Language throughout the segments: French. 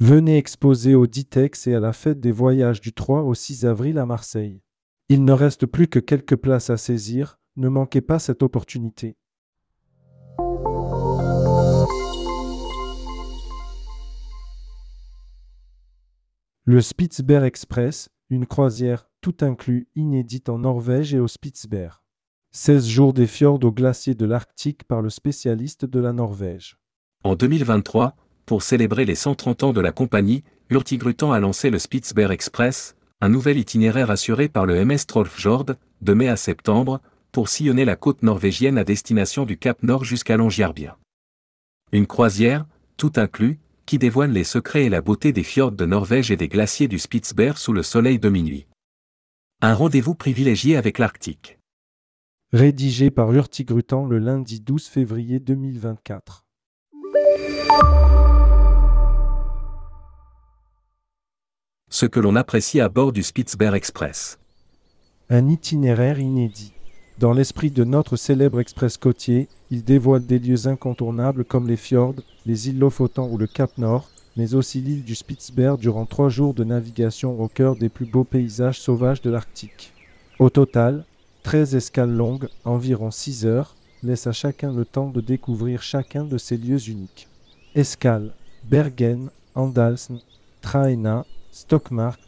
Venez exposer au Ditex et à la fête des voyages du 3 au 6 avril à Marseille. Il ne reste plus que quelques places à saisir, ne manquez pas cette opportunité. Le Spitzberg Express, une croisière tout inclus inédite en Norvège et au Spitzberg. 16 jours des fjords aux glaciers de l'Arctique par le spécialiste de la Norvège. En 2023, pour célébrer les 130 ans de la compagnie, Hurtigruten a lancé le Spitzberg Express, un nouvel itinéraire assuré par le MS Trollfjord, de mai à septembre, pour sillonner la côte norvégienne à destination du Cap Nord jusqu'à Longyearbyen. Une croisière, tout inclus, qui dévoile les secrets et la beauté des fjords de Norvège et des glaciers du Spitzberg sous le soleil de minuit. Un rendez-vous privilégié avec l'Arctique. Rédigé par Hurtigruten le lundi 12 février 2024. Ce que l'on apprécie à bord du Spitzberg Express. Un itinéraire inédit. Dans l'esprit de notre célèbre express côtier, il dévoile des lieux incontournables comme les fjords, les îles Lofoten ou le Cap Nord, mais aussi l'île du Spitzberg durant trois jours de navigation au cœur des plus beaux paysages sauvages de l'Arctique. Au total, 13 escales longues, environ 6 heures, laissent à chacun le temps de découvrir chacun de ces lieux uniques. Escales Bergen, Andalsen, Traena, Stockmark,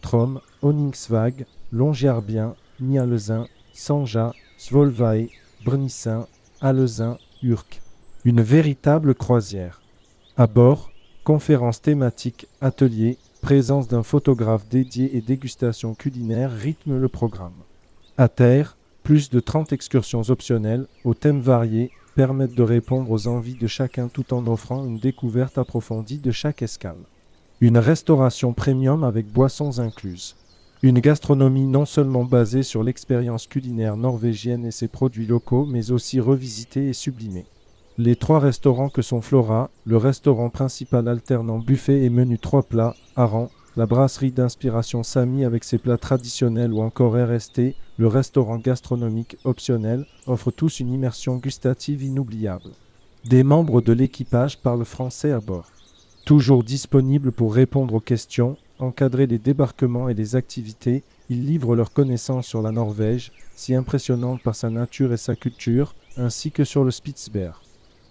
Trom, Oningsvag, Longyearbyen, Nialezin, Sanja, Svolvay, Brnissin, Alezin, Urk. Une véritable croisière. À bord, conférences thématiques, ateliers, présence d'un photographe dédié et dégustation culinaire rythment le programme. À terre, plus de 30 excursions optionnelles, aux thèmes variés, permettent de répondre aux envies de chacun tout en offrant une découverte approfondie de chaque escale. Une restauration premium avec boissons incluses. Une gastronomie non seulement basée sur l'expérience culinaire norvégienne et ses produits locaux, mais aussi revisitée et sublimée. Les trois restaurants que sont Flora, le restaurant principal alternant buffet et menu trois plats, Aran, la brasserie d'inspiration Sami avec ses plats traditionnels ou encore RST, le restaurant gastronomique optionnel, offrent tous une immersion gustative inoubliable. Des membres de l'équipage parlent français à bord. Toujours disponibles pour répondre aux questions, encadrer les débarquements et les activités, ils livrent leurs connaissances sur la Norvège, si impressionnante par sa nature et sa culture, ainsi que sur le Spitzberg.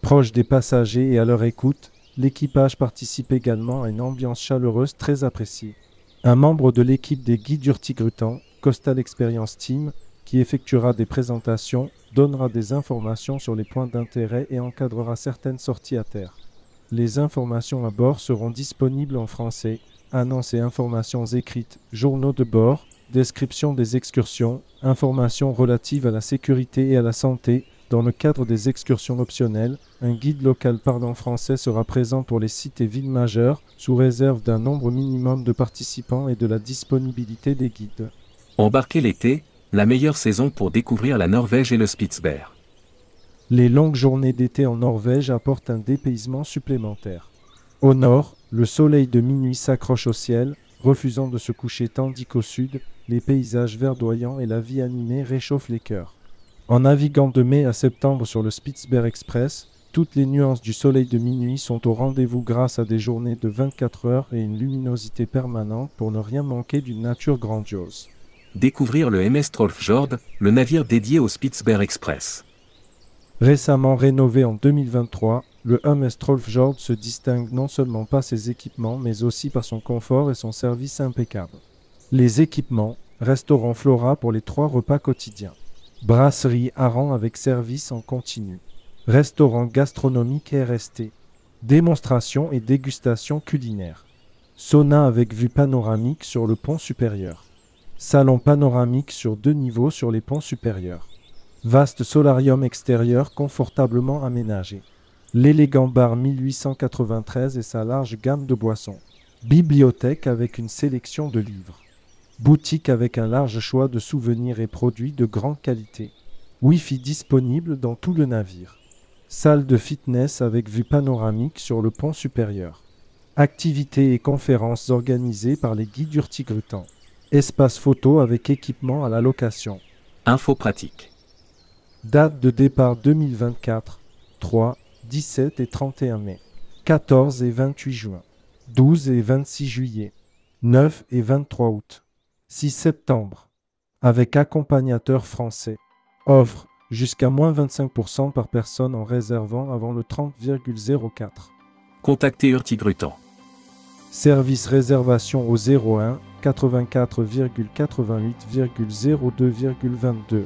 Proche des passagers et à leur écoute, l'équipage participe également à une ambiance chaleureuse très appréciée. Un membre de l'équipe des guides Urtigrutan, Coastal Experience Team, qui effectuera des présentations, donnera des informations sur les points d'intérêt et encadrera certaines sorties à terre. Les informations à bord seront disponibles en français, annonces et informations écrites, journaux de bord, description des excursions, informations relatives à la sécurité et à la santé. Dans le cadre des excursions optionnelles, un guide local parlant français sera présent pour les sites et villes majeures, sous réserve d'un nombre minimum de participants et de la disponibilité des guides. Embarquer l'été, la meilleure saison pour découvrir la Norvège et le Spitzberg. Les longues journées d'été en Norvège apportent un dépaysement supplémentaire. Au nord, le soleil de minuit s'accroche au ciel, refusant de se coucher tandis qu'au sud, les paysages verdoyants et la vie animée réchauffent les cœurs. En naviguant de mai à septembre sur le Spitzberg Express, toutes les nuances du soleil de minuit sont au rendez-vous grâce à des journées de 24 heures et une luminosité permanente pour ne rien manquer d'une nature grandiose. Découvrir le MS Trollfjord, le navire dédié au Spitzberg Express. Récemment rénové en 2023, le Trollfjord se distingue non seulement par ses équipements, mais aussi par son confort et son service impeccable. Les équipements, restaurant Flora pour les trois repas quotidiens. Brasserie Aran avec service en continu. Restaurant gastronomique RST. Démonstration et dégustation culinaire. Sauna avec vue panoramique sur le pont supérieur. Salon panoramique sur deux niveaux sur les ponts supérieurs. Vaste solarium extérieur confortablement aménagé. L'élégant bar 1893 et sa large gamme de boissons. Bibliothèque avec une sélection de livres. Boutique avec un large choix de souvenirs et produits de grande qualité. Wi-Fi disponible dans tout le navire. Salle de fitness avec vue panoramique sur le pont supérieur. Activités et conférences organisées par les guides Urtigrutan. Espace photo avec équipement à la location. Info pratique. Date de départ 2024, 3, 17 et 31 mai. 14 et 28 juin. 12 et 26 juillet, 9 et 23 août, 6 septembre, avec accompagnateur français. Offre jusqu'à moins 25% par personne en réservant avant le 30,04. Contactez Hurtigruten. Service réservation au 01 84,88,02,22.